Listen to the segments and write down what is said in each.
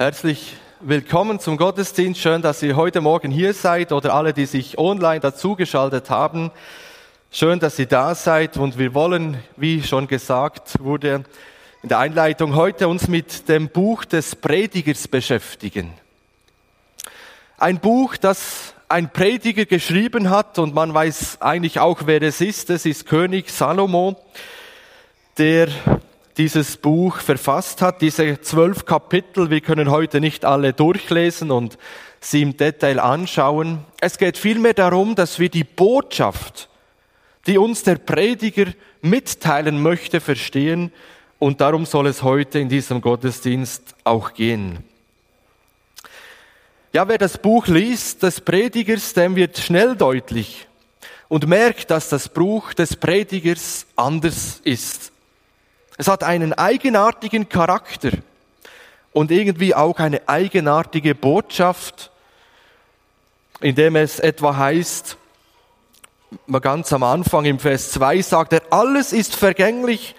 Herzlich willkommen zum Gottesdienst. Schön, dass ihr heute Morgen hier seid oder alle, die sich online dazugeschaltet haben. Schön, dass ihr da seid und wir wollen, wie schon gesagt wurde in der Einleitung, heute uns mit dem Buch des Predigers beschäftigen. Ein Buch, das ein Prediger geschrieben hat und man weiß eigentlich auch, wer es ist. Es ist König Salomo, der dieses Buch verfasst hat, diese zwölf Kapitel. Wir können heute nicht alle durchlesen und sie im Detail anschauen. Es geht vielmehr darum, dass wir die Botschaft, die uns der Prediger mitteilen möchte, verstehen. Und darum soll es heute in diesem Gottesdienst auch gehen. Ja, wer das Buch liest des Predigers, dem wird schnell deutlich und merkt, dass das Buch des Predigers anders ist es hat einen eigenartigen Charakter und irgendwie auch eine eigenartige Botschaft, indem es etwa heißt, ganz am Anfang im Vers 2 sagt er, alles ist vergänglich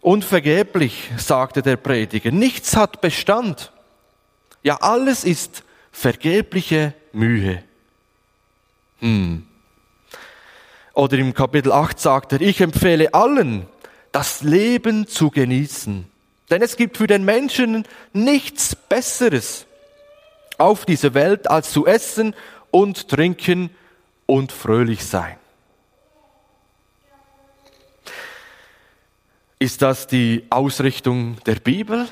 und vergeblich, sagte der Prediger. Nichts hat Bestand. Ja, alles ist vergebliche Mühe. Hm. Oder im Kapitel 8 sagt er, ich empfehle allen, das Leben zu genießen. Denn es gibt für den Menschen nichts Besseres auf dieser Welt, als zu essen und trinken und fröhlich sein. Ist das die Ausrichtung der Bibel?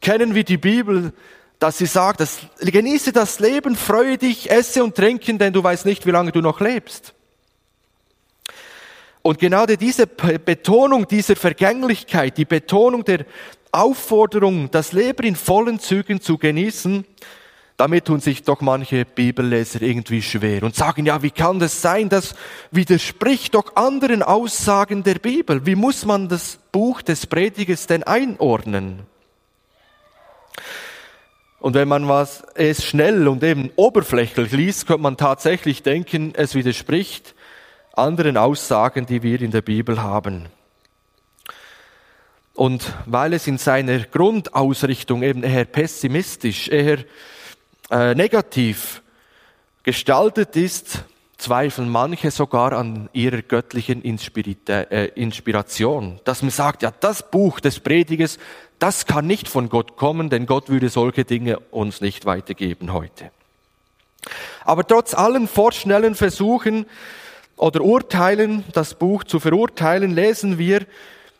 Kennen wir die Bibel, dass sie sagt, dass, genieße das Leben, freue dich, esse und trinken, denn du weißt nicht, wie lange du noch lebst. Und genau diese Betonung dieser Vergänglichkeit, die Betonung der Aufforderung, das Leben in vollen Zügen zu genießen, damit tun sich doch manche Bibelleser irgendwie schwer und sagen, ja, wie kann das sein? Das widerspricht doch anderen Aussagen der Bibel. Wie muss man das Buch des Predigers denn einordnen? Und wenn man was es schnell und eben oberflächlich liest, könnte man tatsächlich denken, es widerspricht anderen Aussagen, die wir in der Bibel haben. Und weil es in seiner Grundausrichtung eben eher pessimistisch, eher äh, negativ gestaltet ist, zweifeln manche sogar an ihrer göttlichen äh, Inspiration. Dass man sagt, ja, das Buch des Predigers, das kann nicht von Gott kommen, denn Gott würde solche Dinge uns nicht weitergeben heute. Aber trotz allen vorschnellen Versuchen, oder urteilen, das Buch zu verurteilen, lesen wir,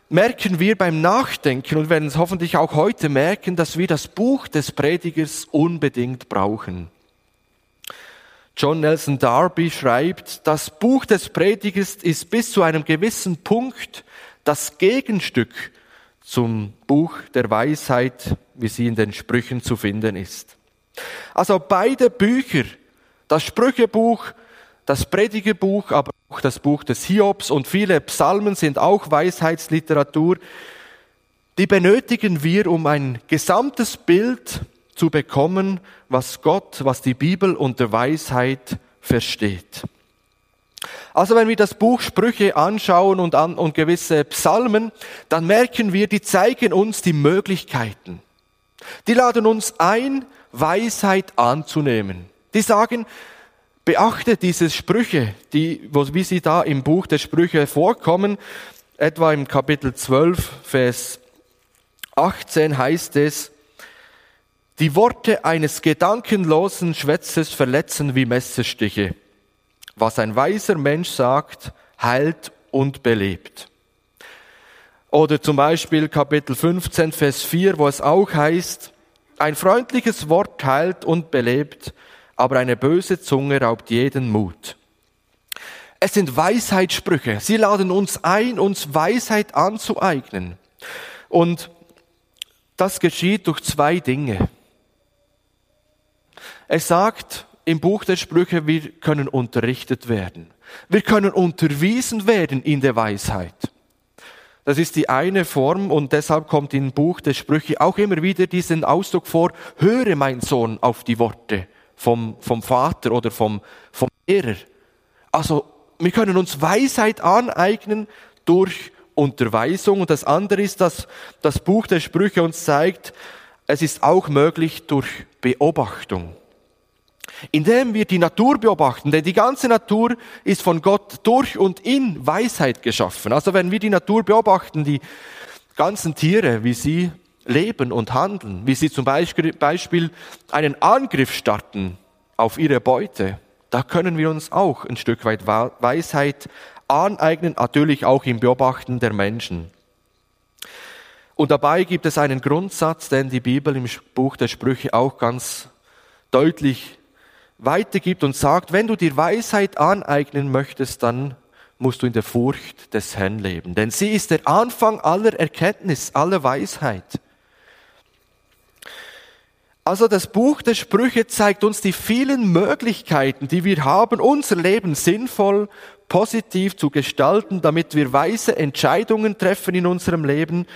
merken wir beim Nachdenken und werden es hoffentlich auch heute merken, dass wir das Buch des Predigers unbedingt brauchen. John Nelson Darby schreibt, das Buch des Predigers ist bis zu einem gewissen Punkt das Gegenstück zum Buch der Weisheit, wie sie in den Sprüchen zu finden ist. Also beide Bücher, das Sprüchebuch das Predigerbuch, aber auch das Buch des Hiobs und viele Psalmen sind auch Weisheitsliteratur. Die benötigen wir, um ein gesamtes Bild zu bekommen, was Gott, was die Bibel unter Weisheit versteht. Also wenn wir das Buch Sprüche anschauen und, an, und gewisse Psalmen, dann merken wir, die zeigen uns die Möglichkeiten. Die laden uns ein, Weisheit anzunehmen. Die sagen, Beachtet diese Sprüche, die, wie sie da im Buch der Sprüche vorkommen, etwa im Kapitel 12, Vers 18 heißt es, die Worte eines gedankenlosen Schwätzes verletzen wie Messerstiche. Was ein weiser Mensch sagt, heilt und belebt. Oder zum Beispiel Kapitel 15, Vers 4, wo es auch heißt, ein freundliches Wort heilt und belebt, aber eine böse Zunge raubt jeden Mut. Es sind Weisheitssprüche. Sie laden uns ein, uns Weisheit anzueignen. Und das geschieht durch zwei Dinge. Es sagt im Buch der Sprüche, wir können unterrichtet werden. Wir können unterwiesen werden in der Weisheit. Das ist die eine Form und deshalb kommt im Buch der Sprüche auch immer wieder diesen Ausdruck vor, höre mein Sohn auf die Worte vom, vom Vater oder vom, vom Lehrer. Also wir können uns Weisheit aneignen durch Unterweisung. Und das andere ist, dass das Buch der Sprüche uns zeigt, es ist auch möglich durch Beobachtung. Indem wir die Natur beobachten, denn die ganze Natur ist von Gott durch und in Weisheit geschaffen. Also wenn wir die Natur beobachten, die ganzen Tiere, wie sie leben und handeln, wie sie zum Beispiel einen Angriff starten auf ihre Beute, da können wir uns auch ein Stück weit Weisheit aneignen, natürlich auch im Beobachten der Menschen. Und dabei gibt es einen Grundsatz, den die Bibel im Buch der Sprüche auch ganz deutlich weitergibt und sagt, wenn du dir Weisheit aneignen möchtest, dann musst du in der Furcht des Herrn leben. Denn sie ist der Anfang aller Erkenntnis, aller Weisheit. Also das Buch der Sprüche zeigt uns die vielen Möglichkeiten, die wir haben, unser Leben sinnvoll, positiv zu gestalten, damit wir weise Entscheidungen treffen in unserem Leben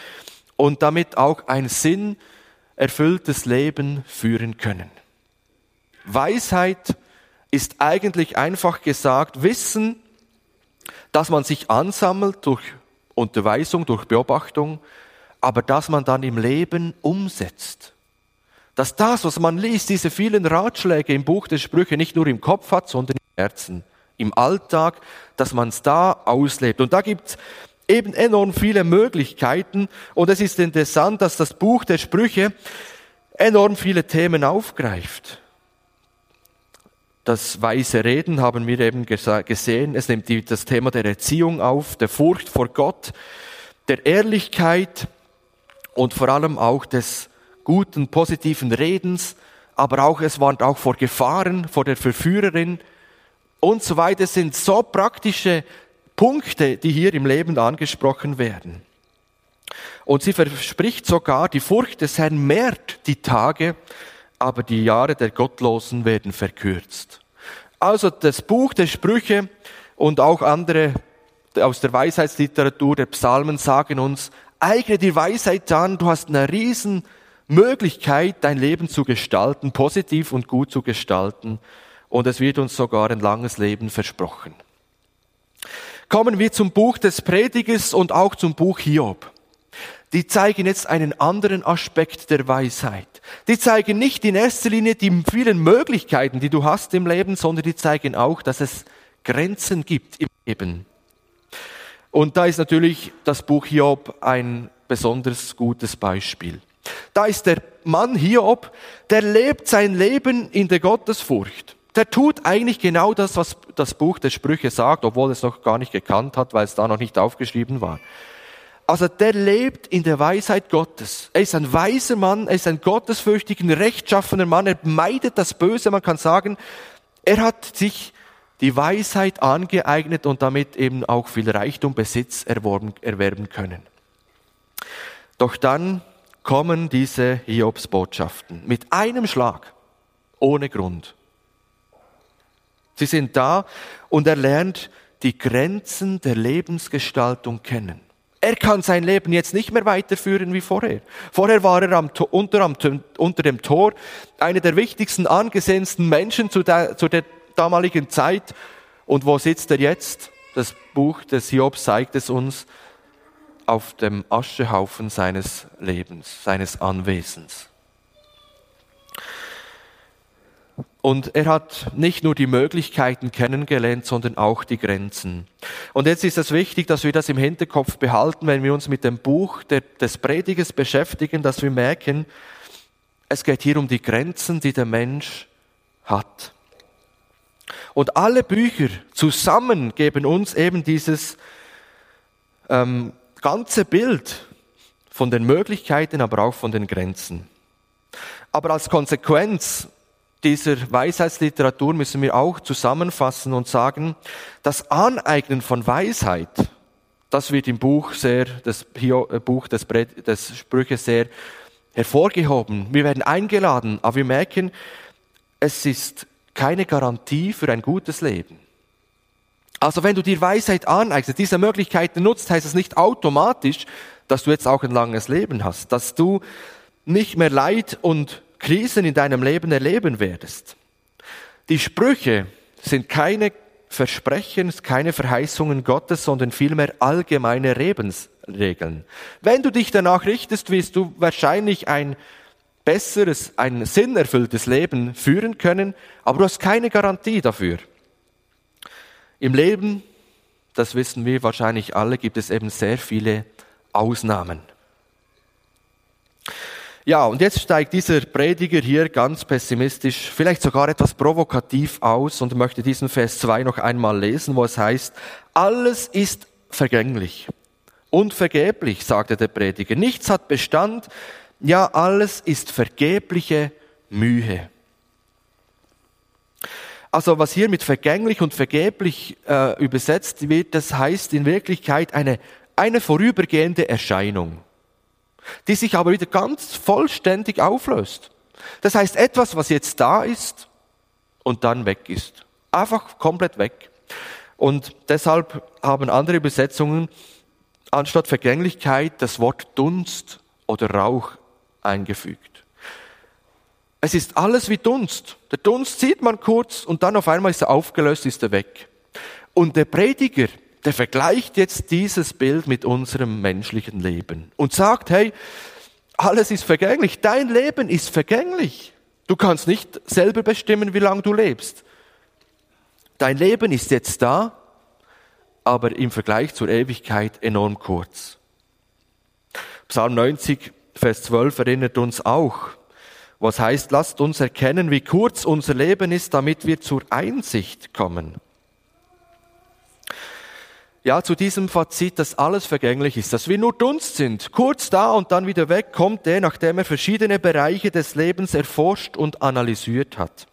und damit auch ein sinnerfülltes Leben führen können. Weisheit ist eigentlich einfach gesagt Wissen, dass man sich ansammelt durch Unterweisung, durch Beobachtung, aber dass man dann im Leben umsetzt. Dass das, was man liest, diese vielen Ratschläge im Buch der Sprüche nicht nur im Kopf hat, sondern im Herzen, im Alltag, dass man es da auslebt. Und da gibt es eben enorm viele Möglichkeiten. Und es ist interessant, dass das Buch der Sprüche enorm viele Themen aufgreift. Das weise Reden haben wir eben gesehen. Es nimmt das Thema der Erziehung auf, der Furcht vor Gott, der Ehrlichkeit und vor allem auch des guten, positiven Redens, aber auch, es warnt auch vor Gefahren, vor der Verführerin und so weiter. Es sind so praktische Punkte, die hier im Leben angesprochen werden. Und sie verspricht sogar, die Furcht des Herrn mehrt die Tage, aber die Jahre der Gottlosen werden verkürzt. Also das Buch der Sprüche und auch andere aus der Weisheitsliteratur der Psalmen sagen uns, eigne dir Weisheit an, du hast eine riesen Möglichkeit, dein Leben zu gestalten, positiv und gut zu gestalten. Und es wird uns sogar ein langes Leben versprochen. Kommen wir zum Buch des Predigers und auch zum Buch Hiob die zeigen jetzt einen anderen Aspekt der Weisheit. Die zeigen nicht in erster Linie die vielen Möglichkeiten, die du hast im Leben, sondern die zeigen auch, dass es Grenzen gibt im Leben. Und da ist natürlich das Buch Hiob ein besonders gutes Beispiel. Da ist der Mann Hiob, der lebt sein Leben in der Gottesfurcht. Der tut eigentlich genau das, was das Buch der Sprüche sagt, obwohl es noch gar nicht gekannt hat, weil es da noch nicht aufgeschrieben war. Also der lebt in der Weisheit Gottes. Er ist ein weiser Mann, er ist ein gottesfürchtiger, rechtschaffener Mann, er meidet das Böse, man kann sagen, er hat sich die Weisheit angeeignet und damit eben auch viel Reichtum, Besitz erworben, erwerben können. Doch dann kommen diese Hiobsbotschaften mit einem Schlag, ohne Grund. Sie sind da und er lernt die Grenzen der Lebensgestaltung kennen. Er kann sein Leben jetzt nicht mehr weiterführen wie vorher. Vorher war er am, unter, am, unter dem Tor einer der wichtigsten, angesehensten Menschen zu der, zu der damaligen Zeit. Und wo sitzt er jetzt? Das Buch des Hiob zeigt es uns auf dem Aschehaufen seines Lebens, seines Anwesens. Und er hat nicht nur die Möglichkeiten kennengelernt, sondern auch die Grenzen. Und jetzt ist es wichtig, dass wir das im Hinterkopf behalten, wenn wir uns mit dem Buch des Predigers beschäftigen, dass wir merken, es geht hier um die Grenzen, die der Mensch hat. Und alle Bücher zusammen geben uns eben dieses ähm, ganze Bild von den Möglichkeiten, aber auch von den Grenzen. Aber als Konsequenz dieser Weisheitsliteratur müssen wir auch zusammenfassen und sagen, das Aneignen von Weisheit, das wird im Buch sehr, das äh, Buch des, des Sprüche sehr hervorgehoben. Wir werden eingeladen, aber wir merken, es ist keine Garantie für ein gutes Leben. Also wenn du dir Weisheit aneignest, diese Möglichkeiten nutzt, heißt es nicht automatisch, dass du jetzt auch ein langes Leben hast, dass du nicht mehr Leid und Krisen in deinem Leben erleben werdest. Die Sprüche sind keine Versprechen, keine Verheißungen Gottes, sondern vielmehr allgemeine Lebensregeln. Wenn du dich danach richtest, wirst du wahrscheinlich ein besseres, ein sinnerfülltes Leben führen können, aber du hast keine Garantie dafür. Im Leben, das wissen wir wahrscheinlich alle, gibt es eben sehr viele Ausnahmen. Ja, und jetzt steigt dieser Prediger hier ganz pessimistisch, vielleicht sogar etwas provokativ aus und möchte diesen Vers 2 noch einmal lesen, wo es heißt, alles ist vergänglich und vergeblich, sagte der Prediger. Nichts hat Bestand, ja, alles ist vergebliche Mühe. Also was hier mit vergänglich und vergeblich äh, übersetzt wird, das heißt in Wirklichkeit eine, eine vorübergehende Erscheinung die sich aber wieder ganz vollständig auflöst. Das heißt, etwas, was jetzt da ist und dann weg ist. Einfach komplett weg. Und deshalb haben andere Übersetzungen anstatt Vergänglichkeit das Wort Dunst oder Rauch eingefügt. Es ist alles wie Dunst. Der Dunst sieht man kurz und dann auf einmal ist er aufgelöst, ist er weg. Und der Prediger, der vergleicht jetzt dieses Bild mit unserem menschlichen Leben und sagt, hey, alles ist vergänglich, dein Leben ist vergänglich. Du kannst nicht selber bestimmen, wie lange du lebst. Dein Leben ist jetzt da, aber im Vergleich zur Ewigkeit enorm kurz. Psalm 90, Vers 12 erinnert uns auch, was heißt, lasst uns erkennen, wie kurz unser Leben ist, damit wir zur Einsicht kommen ja, zu diesem Fazit, dass alles vergänglich ist, dass wir nur Dunst sind, kurz da und dann wieder weg, kommt der, nachdem er verschiedene Bereiche des Lebens erforscht und analysiert hat.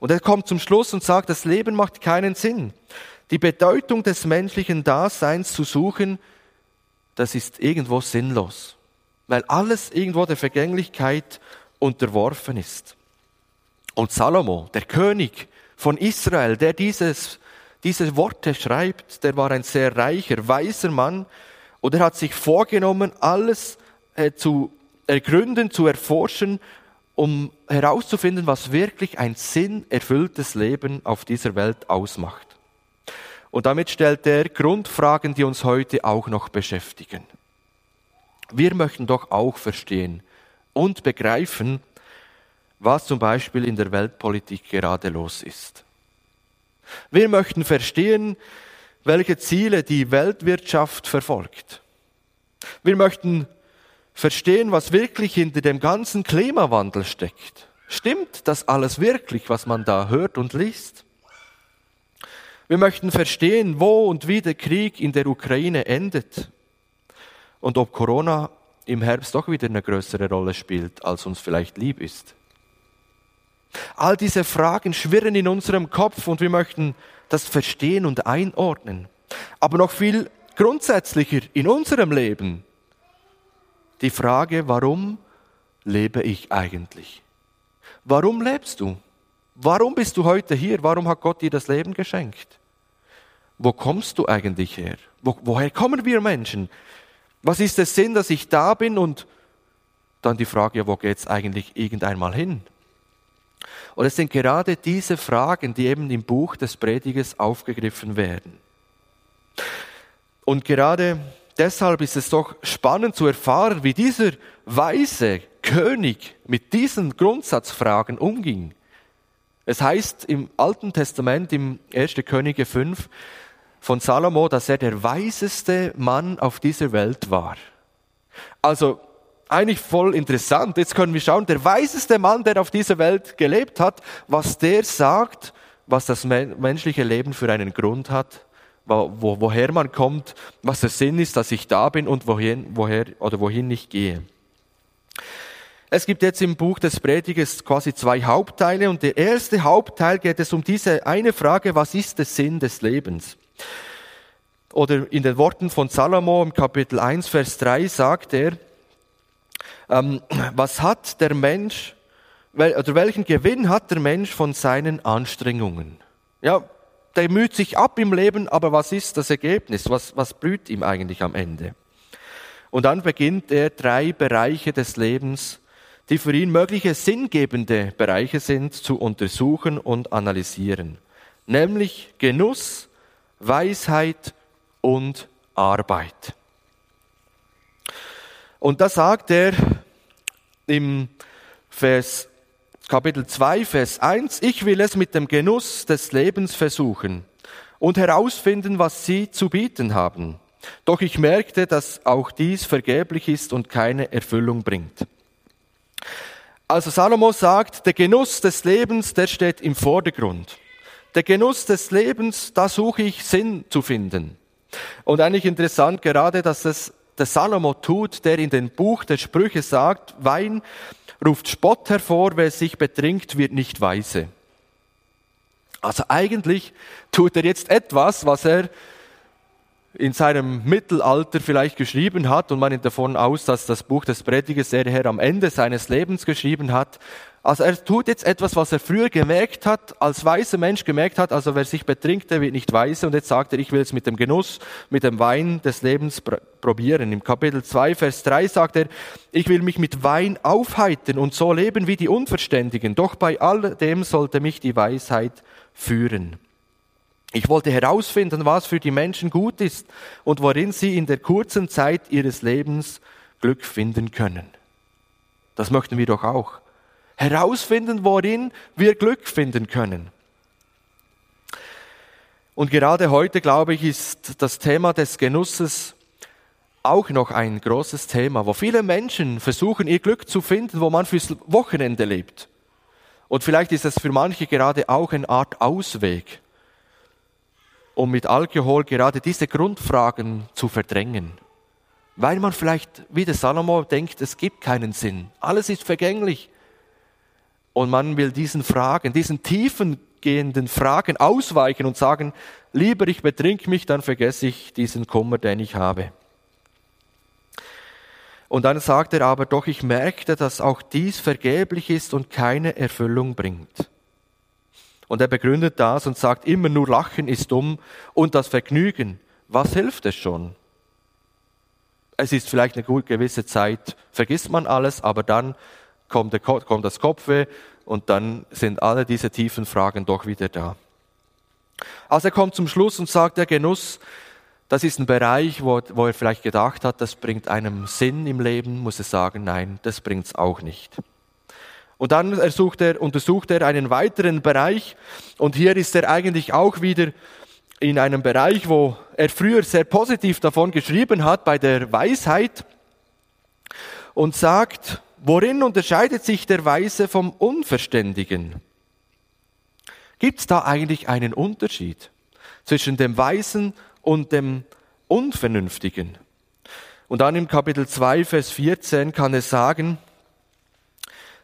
Und er kommt zum Schluss und sagt, das Leben macht keinen Sinn. Die Bedeutung des menschlichen Daseins zu suchen, das ist irgendwo sinnlos, weil alles irgendwo der Vergänglichkeit unterworfen ist. Und Salomo, der König von Israel, der dieses diese Worte schreibt, der war ein sehr reicher, weiser Mann und er hat sich vorgenommen, alles äh, zu ergründen, zu erforschen, um herauszufinden, was wirklich ein sinnerfülltes Leben auf dieser Welt ausmacht. Und damit stellt er Grundfragen, die uns heute auch noch beschäftigen. Wir möchten doch auch verstehen und begreifen, was zum Beispiel in der Weltpolitik gerade los ist. Wir möchten verstehen, welche Ziele die Weltwirtschaft verfolgt. Wir möchten verstehen, was wirklich hinter dem ganzen Klimawandel steckt. Stimmt das alles wirklich, was man da hört und liest? Wir möchten verstehen, wo und wie der Krieg in der Ukraine endet und ob Corona im Herbst doch wieder eine größere Rolle spielt, als uns vielleicht lieb ist. All diese Fragen schwirren in unserem Kopf und wir möchten das verstehen und einordnen. Aber noch viel grundsätzlicher in unserem Leben die Frage, warum lebe ich eigentlich? Warum lebst du? Warum bist du heute hier? Warum hat Gott dir das Leben geschenkt? Wo kommst du eigentlich her? Wo, woher kommen wir Menschen? Was ist der Sinn, dass ich da bin? Und dann die Frage, wo geht es eigentlich irgendeinmal hin? Und es sind gerade diese Fragen, die eben im Buch des Predigers aufgegriffen werden. Und gerade deshalb ist es doch spannend zu erfahren, wie dieser weise König mit diesen Grundsatzfragen umging. Es heißt im Alten Testament, im 1. Könige 5 von Salomo, dass er der weiseste Mann auf dieser Welt war. Also eigentlich voll interessant. Jetzt können wir schauen, der weiseste Mann, der auf dieser Welt gelebt hat, was der sagt, was das menschliche Leben für einen Grund hat, wo, woher man kommt, was der Sinn ist, dass ich da bin und wohin, woher oder wohin ich gehe. Es gibt jetzt im Buch des Predigers quasi zwei Hauptteile und der erste Hauptteil geht es um diese eine Frage, was ist der Sinn des Lebens? Oder in den Worten von Salomo im Kapitel 1, Vers 3 sagt er, ähm, was hat der Mensch, oder welchen Gewinn hat der Mensch von seinen Anstrengungen? Ja, der müht sich ab im Leben, aber was ist das Ergebnis? Was, was blüht ihm eigentlich am Ende? Und dann beginnt er drei Bereiche des Lebens, die für ihn mögliche sinngebende Bereiche sind, zu untersuchen und analysieren. Nämlich Genuss, Weisheit und Arbeit. Und da sagt er im Vers, Kapitel 2, Vers 1, ich will es mit dem Genuss des Lebens versuchen und herausfinden, was sie zu bieten haben. Doch ich merkte, dass auch dies vergeblich ist und keine Erfüllung bringt. Also Salomo sagt, der Genuss des Lebens, der steht im Vordergrund. Der Genuss des Lebens, da suche ich Sinn zu finden. Und eigentlich interessant gerade, dass es der Salomo tut, der in dem Buch der Sprüche sagt, Wein ruft Spott hervor, wer sich betrinkt, wird nicht weise. Also eigentlich tut er jetzt etwas, was er in seinem Mittelalter vielleicht geschrieben hat und man nimmt davon aus, dass das Buch des Predigers er Herr am Ende seines Lebens geschrieben hat. Also er tut jetzt etwas, was er früher gemerkt hat, als weiser Mensch gemerkt hat, also wer sich betrinkt, der wird nicht weise und jetzt sagt er, ich will es mit dem Genuss, mit dem Wein des Lebens pr probieren. Im Kapitel 2, Vers 3 sagt er, ich will mich mit Wein aufheitern und so leben wie die Unverständigen, doch bei all dem sollte mich die Weisheit führen. Ich wollte herausfinden, was für die Menschen gut ist und worin sie in der kurzen Zeit ihres Lebens Glück finden können. Das möchten wir doch auch. Herausfinden, worin wir Glück finden können. Und gerade heute, glaube ich, ist das Thema des Genusses auch noch ein großes Thema, wo viele Menschen versuchen, ihr Glück zu finden, wo man fürs Wochenende lebt. Und vielleicht ist es für manche gerade auch eine Art Ausweg um mit Alkohol gerade diese Grundfragen zu verdrängen. Weil man vielleicht, wie der Salomo, denkt, es gibt keinen Sinn. Alles ist vergänglich. Und man will diesen Fragen, diesen tiefen gehenden Fragen ausweichen und sagen, lieber ich betrink mich, dann vergesse ich diesen Kummer, den ich habe. Und dann sagt er aber, doch ich merkte, dass auch dies vergeblich ist und keine Erfüllung bringt. Und er begründet das und sagt, immer nur Lachen ist dumm und das Vergnügen, was hilft es schon? Es ist vielleicht eine gewisse Zeit, vergisst man alles, aber dann kommt, das Kopfweh und dann sind alle diese tiefen Fragen doch wieder da. Also er kommt zum Schluss und sagt, der Genuss, das ist ein Bereich, wo, wo er vielleicht gedacht hat, das bringt einem Sinn im Leben, muss er sagen, nein, das bringt's auch nicht. Und dann er, untersucht er einen weiteren Bereich und hier ist er eigentlich auch wieder in einem Bereich, wo er früher sehr positiv davon geschrieben hat, bei der Weisheit und sagt, worin unterscheidet sich der Weise vom Unverständigen? Gibt es da eigentlich einen Unterschied zwischen dem Weisen und dem Unvernünftigen? Und dann im Kapitel 2, Vers 14 kann er sagen,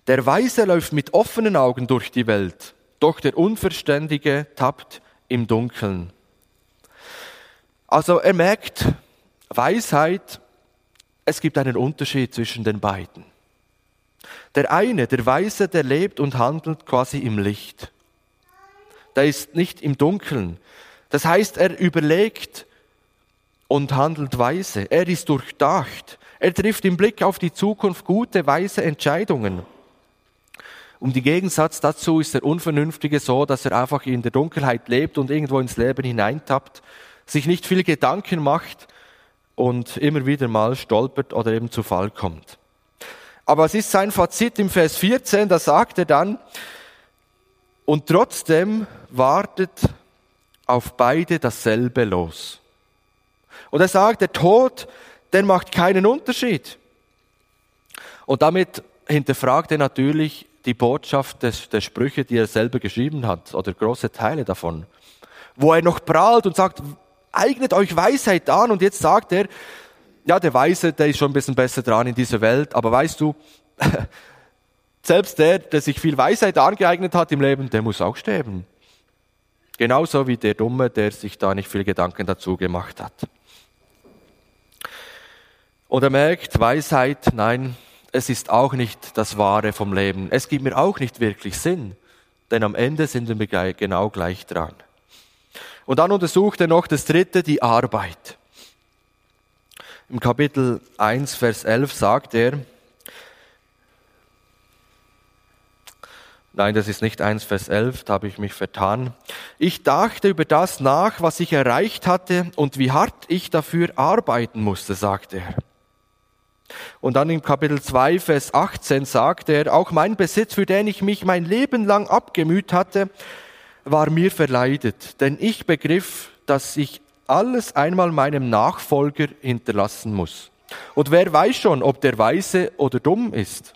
der Weise läuft mit offenen Augen durch die Welt, doch der Unverständige tappt im Dunkeln. Also er merkt, Weisheit, es gibt einen Unterschied zwischen den beiden. Der eine, der Weise, der lebt und handelt quasi im Licht. Der ist nicht im Dunkeln. Das heißt, er überlegt und handelt weise. Er ist durchdacht. Er trifft im Blick auf die Zukunft gute, weise Entscheidungen. Und im Gegensatz dazu ist der Unvernünftige so, dass er einfach in der Dunkelheit lebt und irgendwo ins Leben hineintappt, sich nicht viel Gedanken macht und immer wieder mal stolpert oder eben zu Fall kommt. Aber es ist sein Fazit im Vers 14, da sagt er dann, und trotzdem wartet auf beide dasselbe los. Und er sagt, der Tod, der macht keinen Unterschied. Und damit hinterfragt er natürlich die Botschaft des, der Sprüche, die er selber geschrieben hat, oder große Teile davon, wo er noch prahlt und sagt, eignet euch Weisheit an, und jetzt sagt er, ja, der Weise, der ist schon ein bisschen besser dran in dieser Welt, aber weißt du, selbst der, der sich viel Weisheit angeeignet hat im Leben, der muss auch sterben. Genauso wie der Dumme, der sich da nicht viel Gedanken dazu gemacht hat. Und er merkt, Weisheit, nein, es ist auch nicht das Wahre vom Leben. Es gibt mir auch nicht wirklich Sinn, denn am Ende sind wir genau gleich dran. Und dann untersucht er noch das dritte, die Arbeit. Im Kapitel 1, Vers 11 sagt er, Nein, das ist nicht 1 Vers 11, da habe ich mich vertan. Ich dachte über das nach, was ich erreicht hatte und wie hart ich dafür arbeiten musste, sagt er. Und dann im Kapitel 2, Vers 18 sagt er, auch mein Besitz, für den ich mich mein Leben lang abgemüht hatte, war mir verleidet, denn ich begriff, dass ich alles einmal meinem Nachfolger hinterlassen muss. Und wer weiß schon, ob der weise oder dumm ist?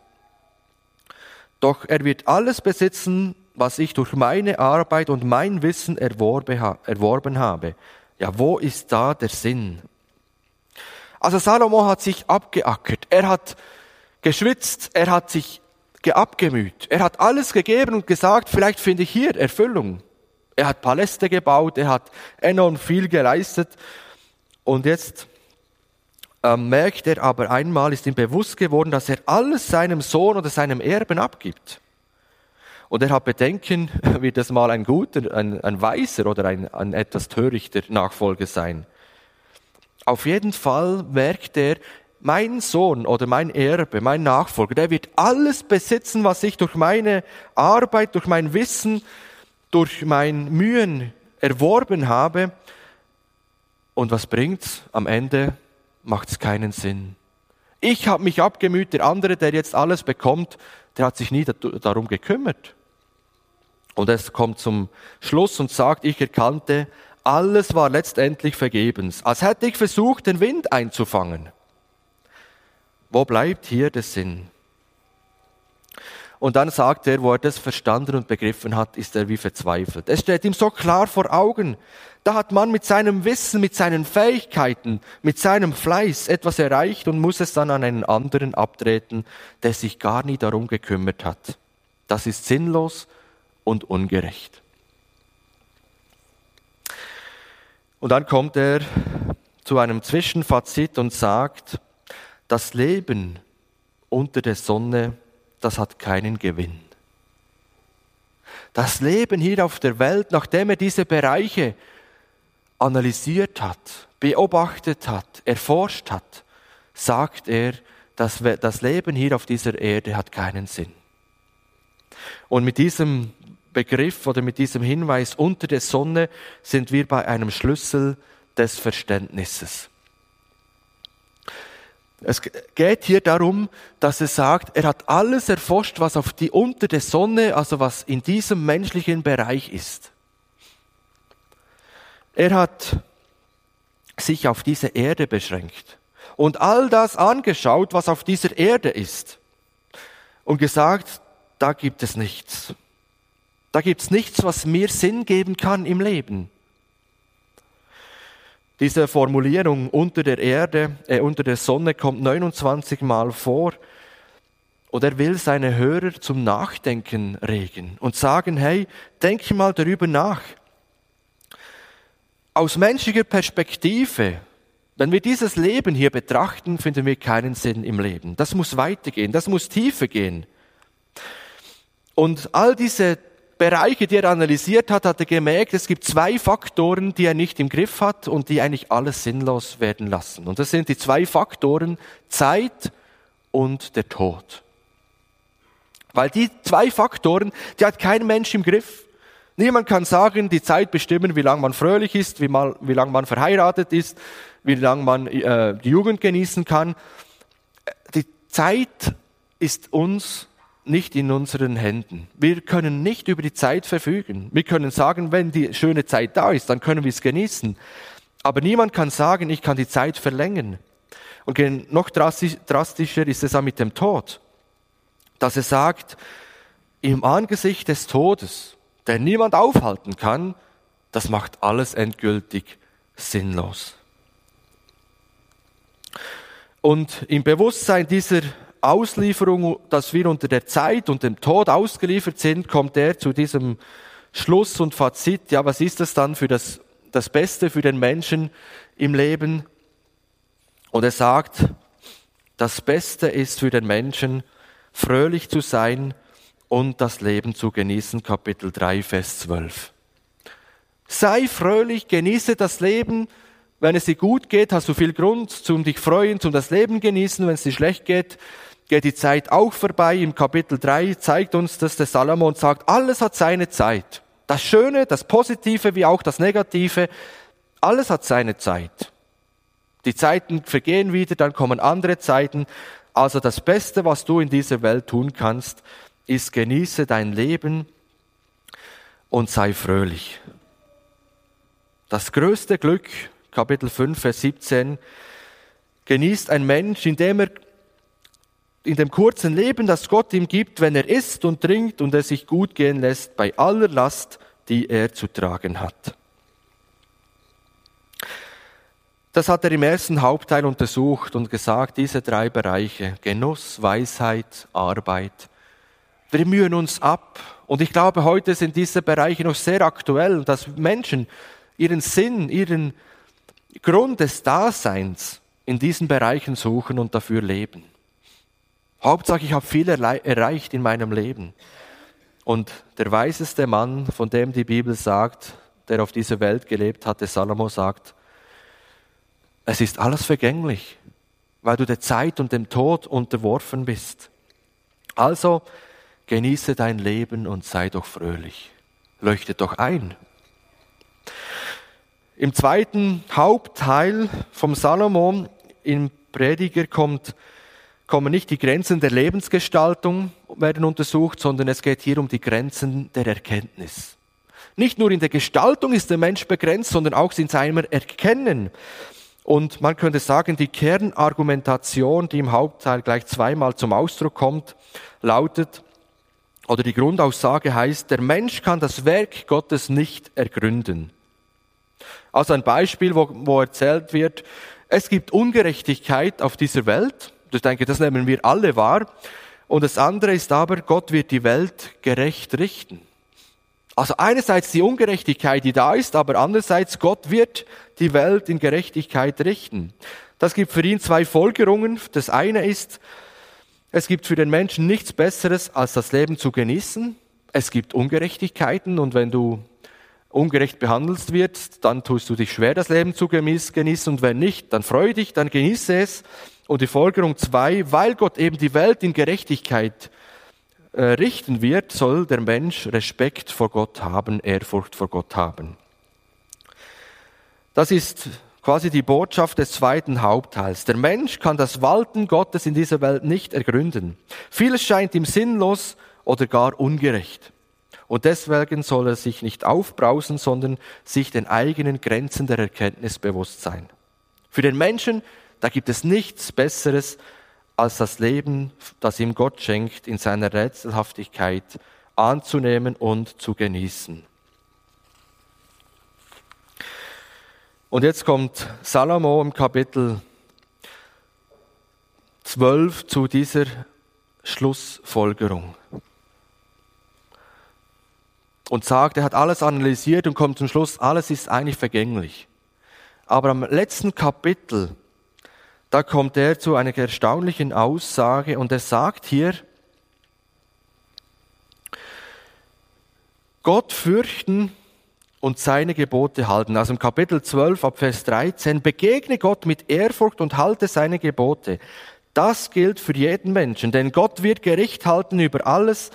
Doch er wird alles besitzen, was ich durch meine Arbeit und mein Wissen erworben habe. Ja, wo ist da der Sinn? Also Salomo hat sich abgeackert, er hat geschwitzt, er hat sich abgemüht, er hat alles gegeben und gesagt, vielleicht finde ich hier Erfüllung. Er hat Paläste gebaut, er hat enorm viel geleistet und jetzt ähm, merkt er aber einmal, ist ihm bewusst geworden, dass er alles seinem Sohn oder seinem Erben abgibt. Und er hat Bedenken, wird das mal ein guter, ein, ein weiser oder ein, ein etwas törichter Nachfolger sein. Auf jeden Fall merkt er, mein Sohn oder mein Erbe, mein Nachfolger, der wird alles besitzen, was ich durch meine Arbeit, durch mein Wissen, durch mein Mühen erworben habe. Und was bringt's? Am Ende macht's keinen Sinn. Ich habe mich abgemüht, der andere, der jetzt alles bekommt, der hat sich nie darum gekümmert. Und es kommt zum Schluss und sagt, ich erkannte, alles war letztendlich vergebens, als hätte ich versucht, den Wind einzufangen. Wo bleibt hier der Sinn? Und dann sagt er, wo er das verstanden und begriffen hat, ist er wie verzweifelt. Es steht ihm so klar vor Augen. Da hat man mit seinem Wissen, mit seinen Fähigkeiten, mit seinem Fleiß etwas erreicht und muss es dann an einen anderen abtreten, der sich gar nie darum gekümmert hat. Das ist sinnlos und ungerecht. Und dann kommt er zu einem Zwischenfazit und sagt, das Leben unter der Sonne, das hat keinen Gewinn. Das Leben hier auf der Welt, nachdem er diese Bereiche analysiert hat, beobachtet hat, erforscht hat, sagt er, dass das Leben hier auf dieser Erde hat keinen Sinn. Und mit diesem Begriff oder mit diesem Hinweis unter der Sonne sind wir bei einem Schlüssel des Verständnisses. Es geht hier darum, dass er sagt, er hat alles erforscht, was auf die unter der Sonne, also was in diesem menschlichen Bereich ist. Er hat sich auf diese Erde beschränkt und all das angeschaut, was auf dieser Erde ist und gesagt, da gibt es nichts. Da gibt es nichts, was mir Sinn geben kann im Leben. Diese Formulierung unter der Erde, äh, unter der Sonne kommt 29 Mal vor. Und er will seine Hörer zum Nachdenken regen und sagen, hey, denk mal darüber nach. Aus menschlicher Perspektive, wenn wir dieses Leben hier betrachten, finden wir keinen Sinn im Leben. Das muss weitergehen, das muss tiefer gehen. Und all diese Bereiche, die er analysiert hat, hat er gemerkt, es gibt zwei Faktoren, die er nicht im Griff hat und die eigentlich alles sinnlos werden lassen. Und das sind die zwei Faktoren Zeit und der Tod. Weil die zwei Faktoren, die hat kein Mensch im Griff. Niemand kann sagen, die Zeit bestimmen, wie lange man fröhlich ist, wie, mal, wie lange man verheiratet ist, wie lange man äh, die Jugend genießen kann. Die Zeit ist uns nicht in unseren Händen. Wir können nicht über die Zeit verfügen. Wir können sagen, wenn die schöne Zeit da ist, dann können wir es genießen. Aber niemand kann sagen, ich kann die Zeit verlängern. Und noch drastischer ist es auch mit dem Tod. Dass er sagt, im Angesicht des Todes, der niemand aufhalten kann, das macht alles endgültig sinnlos. Und im Bewusstsein dieser Auslieferung, dass wir unter der Zeit und dem Tod ausgeliefert sind, kommt er zu diesem Schluss und Fazit, ja, was ist das dann für das, das Beste für den Menschen im Leben? Und er sagt, das Beste ist für den Menschen, fröhlich zu sein und das Leben zu genießen. Kapitel 3, Vers 12. Sei fröhlich, genieße das Leben. Wenn es dir gut geht, hast du viel Grund zum dich freuen, zum das Leben genießen. Wenn es dir schlecht geht, geht die Zeit auch vorbei. Im Kapitel 3 zeigt uns das der Salomon sagt, alles hat seine Zeit. Das Schöne, das Positive wie auch das Negative, alles hat seine Zeit. Die Zeiten vergehen wieder, dann kommen andere Zeiten. Also das Beste, was du in dieser Welt tun kannst, ist genieße dein Leben und sei fröhlich. Das größte Glück, Kapitel 5, Vers 17, genießt ein Mensch, indem er in dem kurzen Leben, das Gott ihm gibt, wenn er isst und trinkt und es sich gut gehen lässt, bei aller Last, die er zu tragen hat. Das hat er im ersten Hauptteil untersucht und gesagt, diese drei Bereiche, Genuss, Weisheit, Arbeit. Wir mühen uns ab. Und ich glaube, heute sind diese Bereiche noch sehr aktuell, dass Menschen ihren Sinn, ihren Grund des Daseins in diesen Bereichen suchen und dafür leben. Hauptsache, ich habe viel erreicht in meinem Leben. Und der weiseste Mann, von dem die Bibel sagt, der auf dieser Welt gelebt hatte, Salomo sagt, es ist alles vergänglich, weil du der Zeit und dem Tod unterworfen bist. Also genieße dein Leben und sei doch fröhlich. Leuchte doch ein. Im zweiten Hauptteil vom Salomon im Prediger kommt, kommen nicht die Grenzen der Lebensgestaltung werden untersucht, sondern es geht hier um die Grenzen der Erkenntnis. Nicht nur in der Gestaltung ist der Mensch begrenzt, sondern auch in seinem Erkennen. Und man könnte sagen, die Kernargumentation, die im Hauptteil gleich zweimal zum Ausdruck kommt, lautet, oder die Grundaussage heißt, der Mensch kann das Werk Gottes nicht ergründen. Also ein Beispiel, wo, wo erzählt wird, es gibt Ungerechtigkeit auf dieser Welt. Ich denke, das nehmen wir alle wahr. Und das andere ist aber, Gott wird die Welt gerecht richten. Also einerseits die Ungerechtigkeit, die da ist, aber andererseits Gott wird die Welt in Gerechtigkeit richten. Das gibt für ihn zwei Folgerungen. Das eine ist, es gibt für den Menschen nichts Besseres, als das Leben zu genießen. Es gibt Ungerechtigkeiten und wenn du ungerecht behandelt wirst, dann tust du dich schwer, das Leben zu genießen und wenn nicht, dann freu dich, dann genieße es. Und die Folgerung zwei, weil Gott eben die Welt in Gerechtigkeit äh, richten wird, soll der Mensch Respekt vor Gott haben, Ehrfurcht vor Gott haben. Das ist quasi die Botschaft des zweiten Hauptteils. Der Mensch kann das Walten Gottes in dieser Welt nicht ergründen. Vieles scheint ihm sinnlos oder gar ungerecht. Und deswegen soll er sich nicht aufbrausen, sondern sich den eigenen Grenzen der Erkenntnis bewusst sein. Für den Menschen, da gibt es nichts Besseres als das Leben, das ihm Gott schenkt, in seiner Rätselhaftigkeit anzunehmen und zu genießen. Und jetzt kommt Salomo im Kapitel 12 zu dieser Schlussfolgerung. Und sagt, er hat alles analysiert und kommt zum Schluss, alles ist eigentlich vergänglich. Aber am letzten Kapitel, da kommt er zu einer erstaunlichen Aussage und er sagt hier, Gott fürchten und seine Gebote halten. Also im Kapitel 12 ab Vers 13, begegne Gott mit Ehrfurcht und halte seine Gebote. Das gilt für jeden Menschen, denn Gott wird Gericht halten über alles,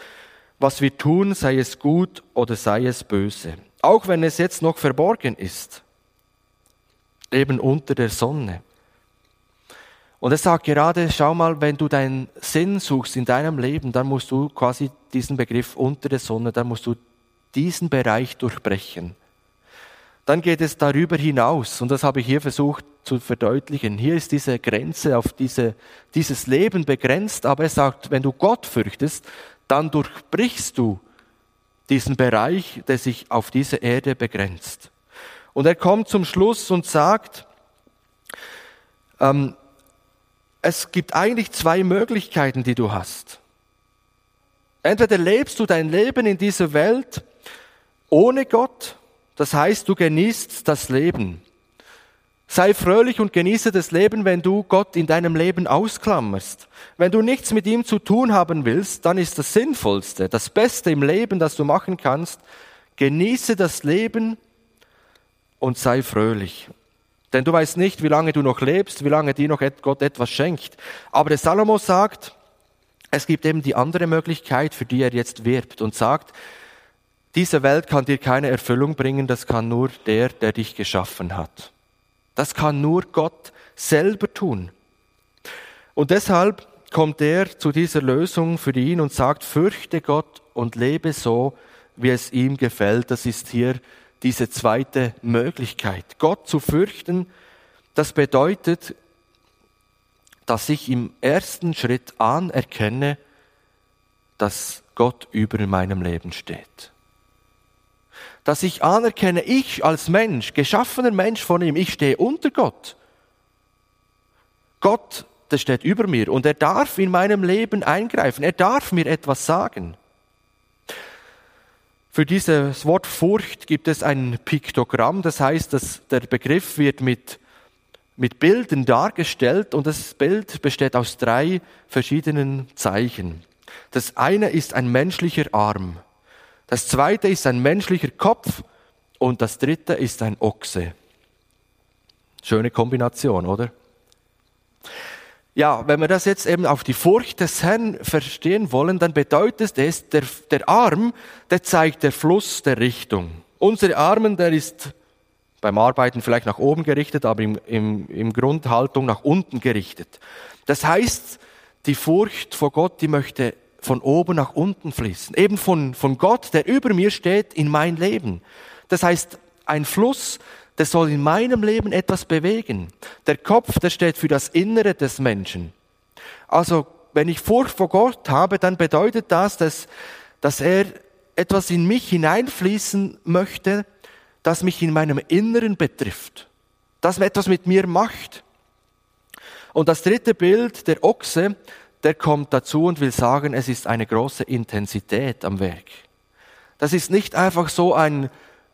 was wir tun, sei es gut oder sei es böse. Auch wenn es jetzt noch verborgen ist, eben unter der Sonne. Und er sagt gerade, schau mal, wenn du deinen Sinn suchst in deinem Leben, dann musst du quasi diesen Begriff unter der Sonne, dann musst du diesen Bereich durchbrechen. Dann geht es darüber hinaus, und das habe ich hier versucht zu verdeutlichen. Hier ist diese Grenze auf diese, dieses Leben begrenzt, aber er sagt, wenn du Gott fürchtest, dann durchbrichst du diesen Bereich, der sich auf diese Erde begrenzt. Und er kommt zum Schluss und sagt, ähm, es gibt eigentlich zwei Möglichkeiten, die du hast. Entweder lebst du dein Leben in dieser Welt ohne Gott, das heißt, du genießt das Leben. Sei fröhlich und genieße das Leben, wenn du Gott in deinem Leben ausklammerst. Wenn du nichts mit ihm zu tun haben willst, dann ist das Sinnvollste, das Beste im Leben, das du machen kannst, genieße das Leben und sei fröhlich. Denn du weißt nicht, wie lange du noch lebst, wie lange dir noch Gott etwas schenkt. Aber der Salomo sagt, es gibt eben die andere Möglichkeit, für die er jetzt wirbt und sagt, diese Welt kann dir keine Erfüllung bringen, das kann nur der, der dich geschaffen hat. Das kann nur Gott selber tun. Und deshalb kommt er zu dieser Lösung für ihn und sagt, fürchte Gott und lebe so, wie es ihm gefällt. Das ist hier diese zweite Möglichkeit. Gott zu fürchten, das bedeutet, dass ich im ersten Schritt anerkenne, dass Gott über meinem Leben steht. Dass ich anerkenne, ich als Mensch, geschaffener Mensch von ihm, ich stehe unter Gott. Gott, der steht über mir und er darf in meinem Leben eingreifen, er darf mir etwas sagen. Für dieses Wort Furcht gibt es ein Piktogramm, das heißt, dass der Begriff wird mit, mit Bildern dargestellt und das Bild besteht aus drei verschiedenen Zeichen. Das eine ist ein menschlicher Arm, das zweite ist ein menschlicher Kopf und das dritte ist ein Ochse. Schöne Kombination, oder? Ja, wenn wir das jetzt eben auf die Furcht des Herrn verstehen wollen, dann bedeutet es, der, der Arm, der zeigt der Fluss der Richtung. Unsere Armen, der ist beim Arbeiten vielleicht nach oben gerichtet, aber im, im, im Grundhaltung nach unten gerichtet. Das heißt, die Furcht vor Gott, die möchte von oben nach unten fließen. Eben von, von Gott, der über mir steht, in mein Leben. Das heißt, ein Fluss, der soll in meinem Leben etwas bewegen. Der Kopf, der steht für das Innere des Menschen. Also, wenn ich Furcht vor Gott habe, dann bedeutet das, dass, dass er etwas in mich hineinfließen möchte, das mich in meinem Inneren betrifft, das etwas mit mir macht. Und das dritte Bild, der Ochse, der kommt dazu und will sagen, es ist eine große Intensität am Werk. Das ist nicht einfach so ein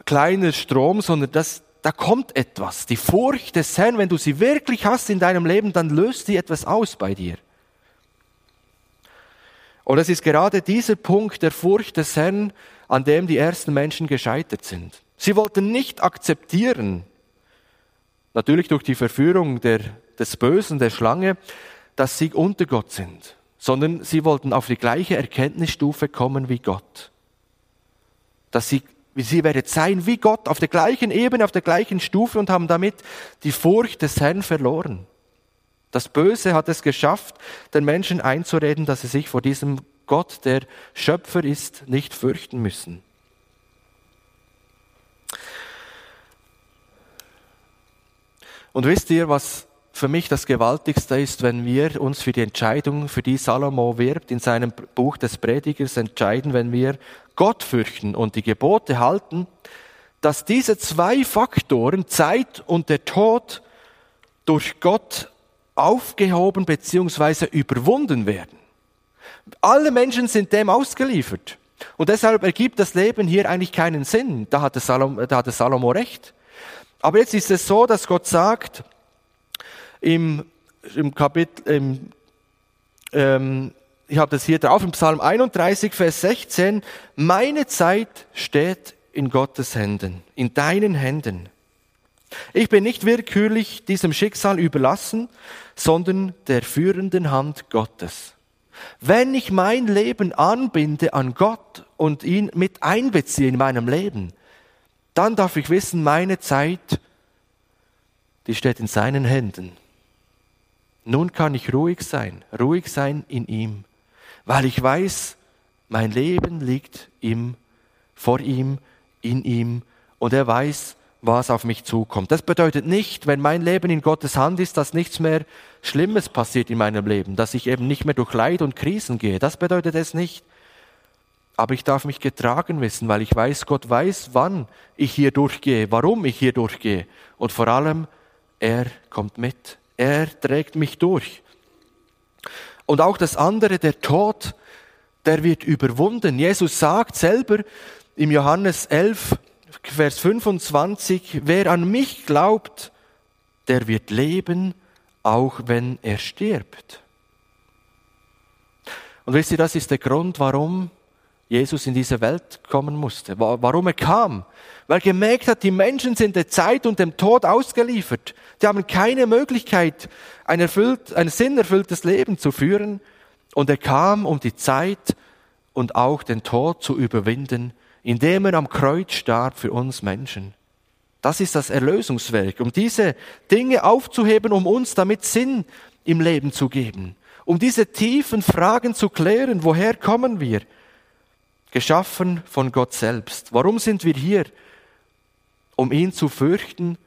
kleiner Strom, sondern das, da kommt etwas. Die Furcht des Herrn, wenn du sie wirklich hast in deinem Leben, dann löst sie etwas aus bei dir. Und es ist gerade dieser Punkt der Furcht des Herrn, an dem die ersten Menschen gescheitert sind. Sie wollten nicht akzeptieren, natürlich durch die Verführung der, des Bösen, der Schlange, dass sie unter Gott sind, sondern sie wollten auf die gleiche Erkenntnisstufe kommen wie Gott. Dass sie Sie werden sein wie Gott auf der gleichen Ebene, auf der gleichen Stufe und haben damit die Furcht des Herrn verloren. Das Böse hat es geschafft, den Menschen einzureden, dass sie sich vor diesem Gott, der Schöpfer ist, nicht fürchten müssen. Und wisst ihr, was für mich das Gewaltigste ist, wenn wir uns für die Entscheidung, für die Salomo wirbt, in seinem Buch des Predigers entscheiden, wenn wir Gott fürchten und die Gebote halten, dass diese zwei Faktoren, Zeit und der Tod, durch Gott aufgehoben bzw. überwunden werden. Alle Menschen sind dem ausgeliefert. Und deshalb ergibt das Leben hier eigentlich keinen Sinn. Da hatte Salomo, da hatte Salomo recht. Aber jetzt ist es so, dass Gott sagt, im, im Kapitel, im, ähm, ich habe das hier drauf im Psalm 31, Vers 16, meine Zeit steht in Gottes Händen, in deinen Händen. Ich bin nicht willkürlich diesem Schicksal überlassen, sondern der führenden Hand Gottes. Wenn ich mein Leben anbinde an Gott und ihn mit einbeziehe in meinem Leben, dann darf ich wissen, meine Zeit, die steht in seinen Händen. Nun kann ich ruhig sein, ruhig sein in ihm weil ich weiß, mein Leben liegt ihm, vor ihm, in ihm und er weiß, was auf mich zukommt. Das bedeutet nicht, wenn mein Leben in Gottes Hand ist, dass nichts mehr Schlimmes passiert in meinem Leben, dass ich eben nicht mehr durch Leid und Krisen gehe. Das bedeutet es nicht. Aber ich darf mich getragen wissen, weil ich weiß, Gott weiß, wann ich hier durchgehe, warum ich hier durchgehe. Und vor allem, er kommt mit. Er trägt mich durch. Und auch das andere, der Tod, der wird überwunden. Jesus sagt selber im Johannes 11, Vers 25, wer an mich glaubt, der wird leben, auch wenn er stirbt. Und wisst ihr, das ist der Grund, warum Jesus in diese Welt kommen musste, warum er kam. Weil er gemerkt hat, die Menschen sind der Zeit und dem Tod ausgeliefert. Die haben keine Möglichkeit, ein, erfüllt, ein sinnerfülltes Leben zu führen. Und er kam, um die Zeit und auch den Tod zu überwinden, indem er am Kreuz starb für uns Menschen. Das ist das Erlösungswerk, um diese Dinge aufzuheben, um uns damit Sinn im Leben zu geben, um diese tiefen Fragen zu klären, woher kommen wir? Geschaffen von Gott selbst. Warum sind wir hier? Um ihn zu fürchten,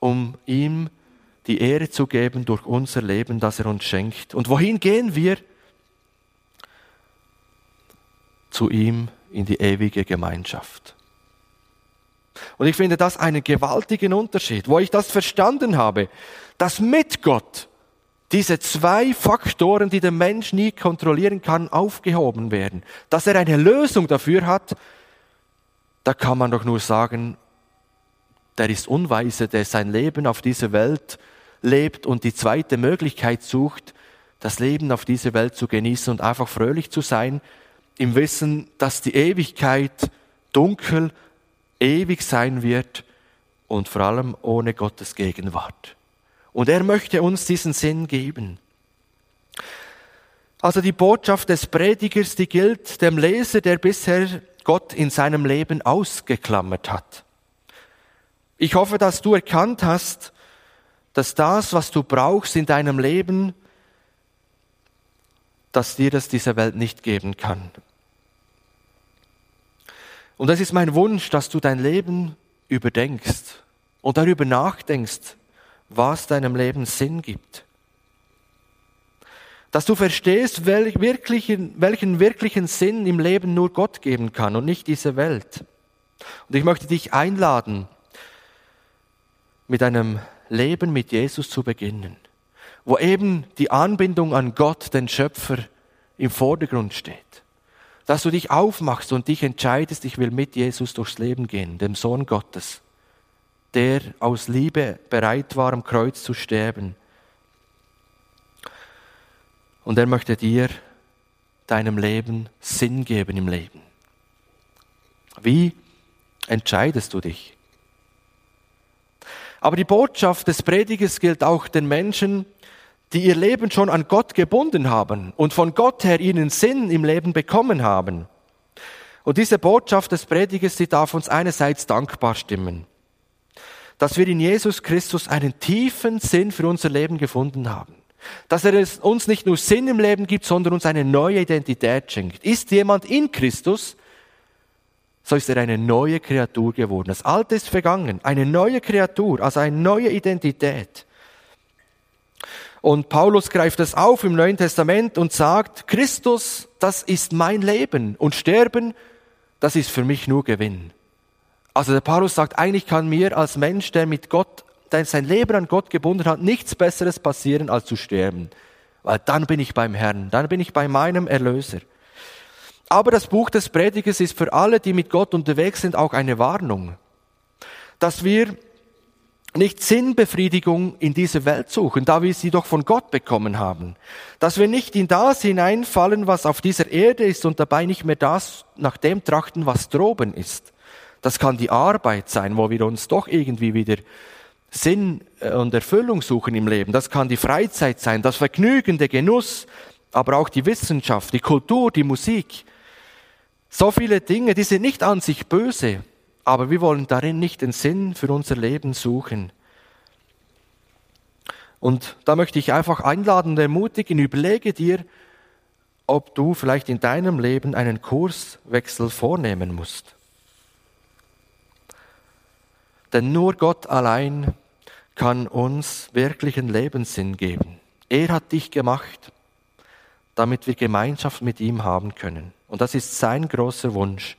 um ihm die Ehre zu geben durch unser Leben, das er uns schenkt. Und wohin gehen wir? Zu ihm in die ewige Gemeinschaft. Und ich finde das einen gewaltigen Unterschied, wo ich das verstanden habe, dass mit Gott diese zwei Faktoren, die der Mensch nie kontrollieren kann, aufgehoben werden. Dass er eine Lösung dafür hat, da kann man doch nur sagen, der ist unweise, der sein Leben auf dieser Welt lebt und die zweite Möglichkeit sucht, das Leben auf dieser Welt zu genießen und einfach fröhlich zu sein, im Wissen, dass die Ewigkeit dunkel, ewig sein wird und vor allem ohne Gottes Gegenwart. Und er möchte uns diesen Sinn geben. Also die Botschaft des Predigers, die gilt dem Leser, der bisher Gott in seinem Leben ausgeklammert hat. Ich hoffe, dass du erkannt hast, dass das, was du brauchst in deinem Leben, dass dir das diese Welt nicht geben kann. Und das ist mein Wunsch, dass du dein Leben überdenkst und darüber nachdenkst, was deinem Leben Sinn gibt. Dass du verstehst, welchen wirklichen, welchen wirklichen Sinn im Leben nur Gott geben kann und nicht diese Welt. Und ich möchte dich einladen, mit einem Leben mit Jesus zu beginnen, wo eben die Anbindung an Gott, den Schöpfer, im Vordergrund steht. Dass du dich aufmachst und dich entscheidest, ich will mit Jesus durchs Leben gehen, dem Sohn Gottes der aus Liebe bereit war, am Kreuz zu sterben. Und er möchte dir deinem Leben Sinn geben im Leben. Wie entscheidest du dich? Aber die Botschaft des Predigers gilt auch den Menschen, die ihr Leben schon an Gott gebunden haben und von Gott her ihren Sinn im Leben bekommen haben. Und diese Botschaft des Predigers, die darf uns einerseits dankbar stimmen dass wir in Jesus Christus einen tiefen Sinn für unser Leben gefunden haben. Dass er uns nicht nur Sinn im Leben gibt, sondern uns eine neue Identität schenkt. Ist jemand in Christus, so ist er eine neue Kreatur geworden. Das Alte ist vergangen. Eine neue Kreatur, also eine neue Identität. Und Paulus greift das auf im Neuen Testament und sagt, Christus, das ist mein Leben und Sterben, das ist für mich nur Gewinn. Also der Paulus sagt, eigentlich kann mir als Mensch, der mit Gott, der sein Leben an Gott gebunden hat, nichts Besseres passieren, als zu sterben. Weil dann bin ich beim Herrn, dann bin ich bei meinem Erlöser. Aber das Buch des Predigers ist für alle, die mit Gott unterwegs sind, auch eine Warnung. Dass wir nicht Sinnbefriedigung in dieser Welt suchen, da wir sie doch von Gott bekommen haben. Dass wir nicht in das hineinfallen, was auf dieser Erde ist und dabei nicht mehr das nach dem trachten, was droben ist. Das kann die Arbeit sein, wo wir uns doch irgendwie wieder Sinn äh, und Erfüllung suchen im Leben. Das kann die Freizeit sein, das Vergnügen, der Genuss, aber auch die Wissenschaft, die Kultur, die Musik. So viele Dinge, die sind nicht an sich böse, aber wir wollen darin nicht den Sinn für unser Leben suchen. Und da möchte ich einfach einladen und ermutigen, überlege dir, ob du vielleicht in deinem Leben einen Kurswechsel vornehmen musst. Denn nur Gott allein kann uns wirklichen Lebenssinn geben. Er hat dich gemacht, damit wir Gemeinschaft mit ihm haben können. Und das ist sein großer Wunsch,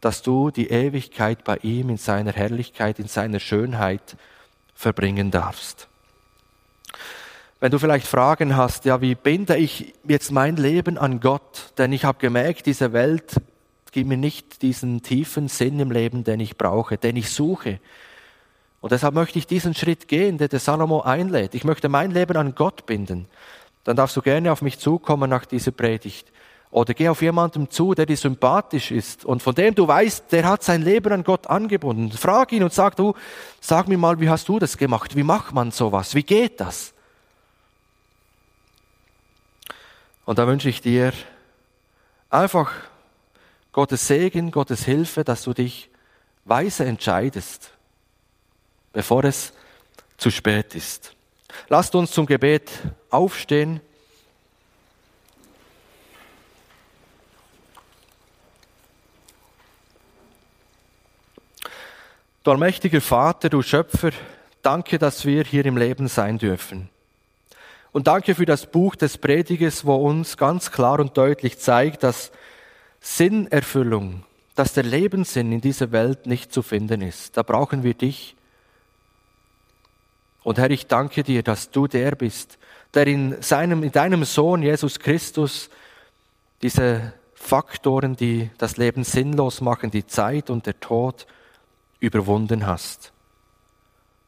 dass du die Ewigkeit bei ihm in seiner Herrlichkeit, in seiner Schönheit verbringen darfst. Wenn du vielleicht Fragen hast, ja, wie binde ich jetzt mein Leben an Gott? Denn ich habe gemerkt, diese Welt gib mir nicht diesen tiefen Sinn im Leben, den ich brauche, den ich suche. Und deshalb möchte ich diesen Schritt gehen, der der Salomo einlädt. Ich möchte mein Leben an Gott binden. Dann darfst du gerne auf mich zukommen nach dieser Predigt. Oder geh auf jemanden zu, der dir sympathisch ist und von dem du weißt, der hat sein Leben an Gott angebunden. Frag ihn und sag du, sag mir mal, wie hast du das gemacht? Wie macht man sowas? Wie geht das? Und da wünsche ich dir einfach Gottes Segen, Gottes Hilfe, dass du dich weise entscheidest. bevor es zu spät ist. Lasst uns zum Gebet aufstehen. Du allmächtiger Vater, du Schöpfer, danke, dass wir hier im Leben sein dürfen. Und danke für das Buch des Predigers, wo uns ganz klar und deutlich zeigt, dass Sinnerfüllung, dass der Lebenssinn in dieser Welt nicht zu finden ist. Da brauchen wir dich. Und Herr, ich danke dir, dass du der bist, der in seinem, in deinem Sohn Jesus Christus diese Faktoren, die das Leben sinnlos machen, die Zeit und der Tod, überwunden hast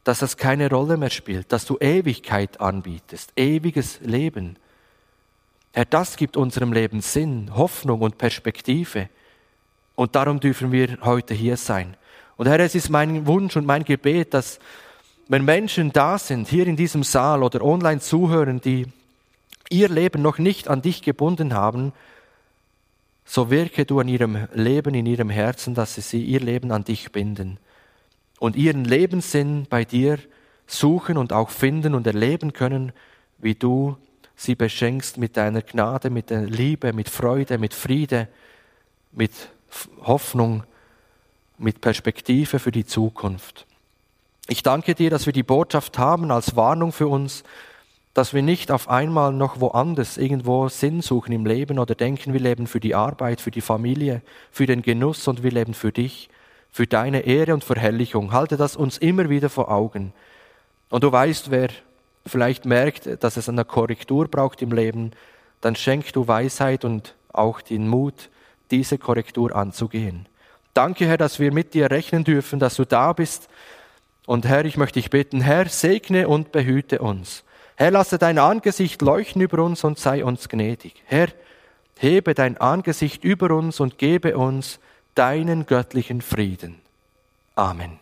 dass das keine Rolle mehr spielt, dass du Ewigkeit anbietest, ewiges Leben. Herr, das gibt unserem Leben Sinn, Hoffnung und Perspektive. Und darum dürfen wir heute hier sein. Und Herr, es ist mein Wunsch und mein Gebet, dass wenn Menschen da sind, hier in diesem Saal oder online zuhören, die ihr Leben noch nicht an dich gebunden haben, so wirke du an ihrem Leben, in ihrem Herzen, dass sie ihr Leben an dich binden und ihren Lebenssinn bei dir suchen und auch finden und erleben können, wie du sie beschenkst mit deiner Gnade, mit der Liebe, mit Freude, mit Friede, mit Hoffnung, mit Perspektive für die Zukunft. Ich danke dir, dass wir die Botschaft haben als Warnung für uns, dass wir nicht auf einmal noch woanders irgendwo Sinn suchen im Leben oder denken, wir leben für die Arbeit, für die Familie, für den Genuss und wir leben für dich, für deine Ehre und Verherrlichung. Halte das uns immer wieder vor Augen. Und du weißt, wer vielleicht merkt, dass es eine Korrektur braucht im Leben, dann schenk du Weisheit und auch den Mut, diese Korrektur anzugehen. Danke, Herr, dass wir mit dir rechnen dürfen, dass du da bist. Und Herr, ich möchte dich bitten, Herr, segne und behüte uns. Herr, lasse dein Angesicht leuchten über uns und sei uns gnädig. Herr, hebe dein Angesicht über uns und gebe uns deinen göttlichen Frieden. Amen.